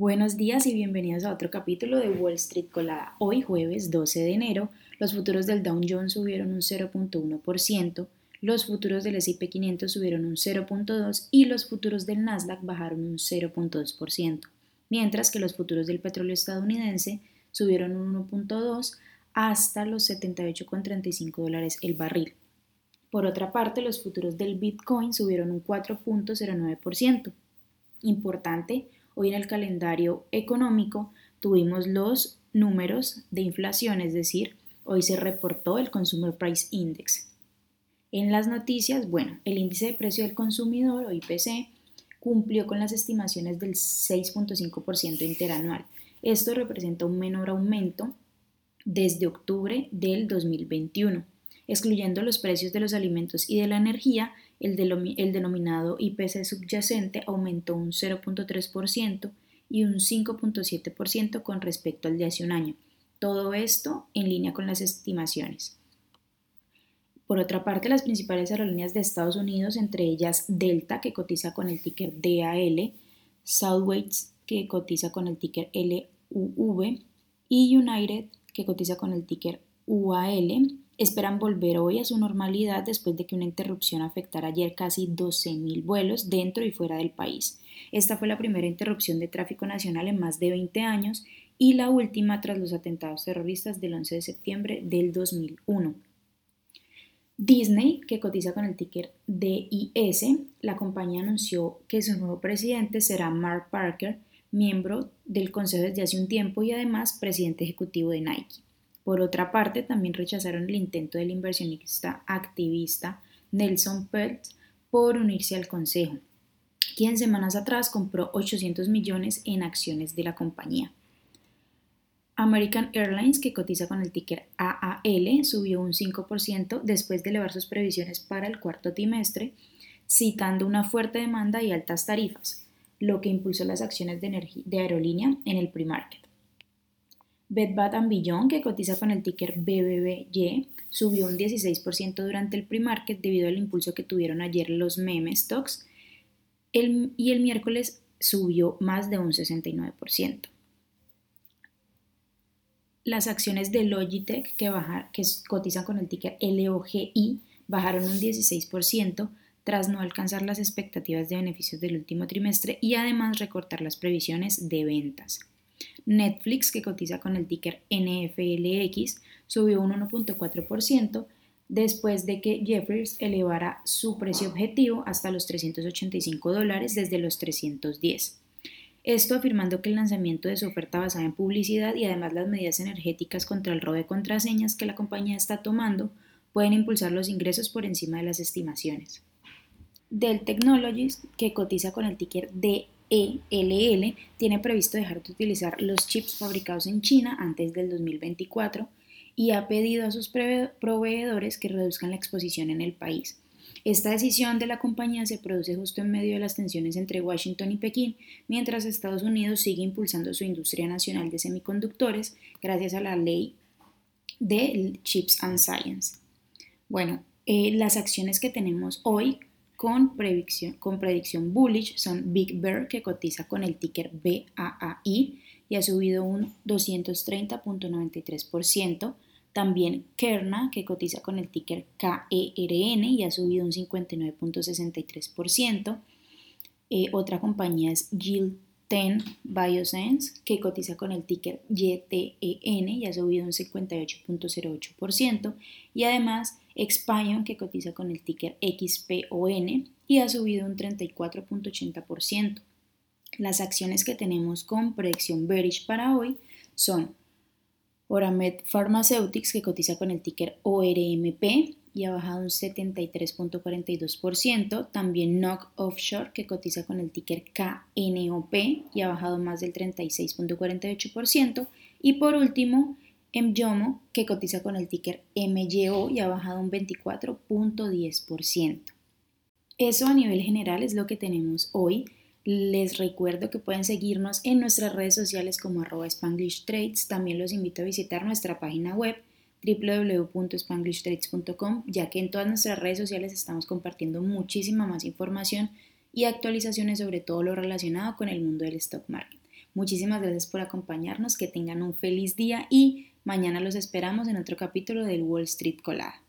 Buenos días y bienvenidos a otro capítulo de Wall Street Colada. Hoy jueves 12 de enero, los futuros del Dow Jones subieron un 0.1%, los futuros del S&P 500 subieron un 0.2% y los futuros del Nasdaq bajaron un 0.2%, mientras que los futuros del petróleo estadounidense subieron un 1.2% hasta los 78,35 dólares el barril. Por otra parte, los futuros del Bitcoin subieron un 4.09%. Importante, Hoy en el calendario económico tuvimos los números de inflación, es decir, hoy se reportó el Consumer Price Index. En las noticias, bueno, el índice de precio del consumidor o IPC cumplió con las estimaciones del 6.5% interanual. Esto representa un menor aumento desde octubre del 2021. Excluyendo los precios de los alimentos y de la energía, el, denominado IPC subyacente aumentó un 0.3% y un 5.7% con respecto al de hace un año. Todo esto en línea con las estimaciones. Por otra parte, las principales aerolíneas de Estados Unidos, entre ellas Delta, que cotiza con el ticker DAL, Southwest, que cotiza con el ticker LUV, y United, que cotiza con el ticker UAL, esperan volver hoy a su normalidad después de que una interrupción afectara ayer casi 12.000 vuelos dentro y fuera del país. Esta fue la primera interrupción de tráfico nacional en más de 20 años y la última tras los atentados terroristas del 11 de septiembre del 2001. Disney, que cotiza con el ticker DIS, la compañía anunció que su nuevo presidente será Mark Parker, miembro del consejo desde hace un tiempo y además presidente ejecutivo de Nike. Por otra parte, también rechazaron el intento del inversionista activista Nelson Peltz por unirse al Consejo, quien semanas atrás compró 800 millones en acciones de la compañía. American Airlines, que cotiza con el ticker AAL, subió un 5% después de elevar sus previsiones para el cuarto trimestre, citando una fuerte demanda y altas tarifas, lo que impulsó las acciones de, de aerolínea en el pre-market. Bed Bath Beyond, que cotiza con el ticker BBBY, subió un 16% durante el pre-market debido al impulso que tuvieron ayer los meme stocks y el miércoles subió más de un 69%. Las acciones de Logitech que, que cotizan con el ticker LOGI bajaron un 16% tras no alcanzar las expectativas de beneficios del último trimestre y además recortar las previsiones de ventas. Netflix, que cotiza con el ticker NFLX, subió un 1.4% después de que Jeffries elevara su precio objetivo hasta los 385 dólares desde los 310. Esto afirmando que el lanzamiento de su oferta basada en publicidad y además las medidas energéticas contra el robo de contraseñas que la compañía está tomando pueden impulsar los ingresos por encima de las estimaciones. Dell Technologies, que cotiza con el ticker D ELL tiene previsto dejar de utilizar los chips fabricados en China antes del 2024 y ha pedido a sus proveedores que reduzcan la exposición en el país. Esta decisión de la compañía se produce justo en medio de las tensiones entre Washington y Pekín, mientras Estados Unidos sigue impulsando su industria nacional de semiconductores gracias a la ley de Chips and Science. Bueno, eh, las acciones que tenemos hoy con predicción, con predicción bullish son Big Bear, que cotiza con el ticker BAAI y ha subido un 230.93%. También Kerna, que cotiza con el ticker KERN y ha subido un 59.63%. Eh, otra compañía es Yield 10 Biosense, que cotiza con el ticker YTEN y ha subido un 58.08%. Y además Expion, que cotiza con el ticker XPON y ha subido un 34.80%. Las acciones que tenemos con predicción bearish para hoy son Oramed Pharmaceutics, que cotiza con el ticker ORMP y ha bajado un 73.42%. También NOC Offshore, que cotiza con el ticker KNOP y ha bajado más del 36.48%. Y por último, Myomo, que cotiza con el ticker MYO y ha bajado un 24.10%. Eso a nivel general es lo que tenemos hoy. Les recuerdo que pueden seguirnos en nuestras redes sociales como arroba Spanglish Trades. También los invito a visitar nuestra página web www.spanglishtrades.com, ya que en todas nuestras redes sociales estamos compartiendo muchísima más información y actualizaciones sobre todo lo relacionado con el mundo del stock market. Muchísimas gracias por acompañarnos, que tengan un feliz día y mañana los esperamos en otro capítulo del Wall Street Colada.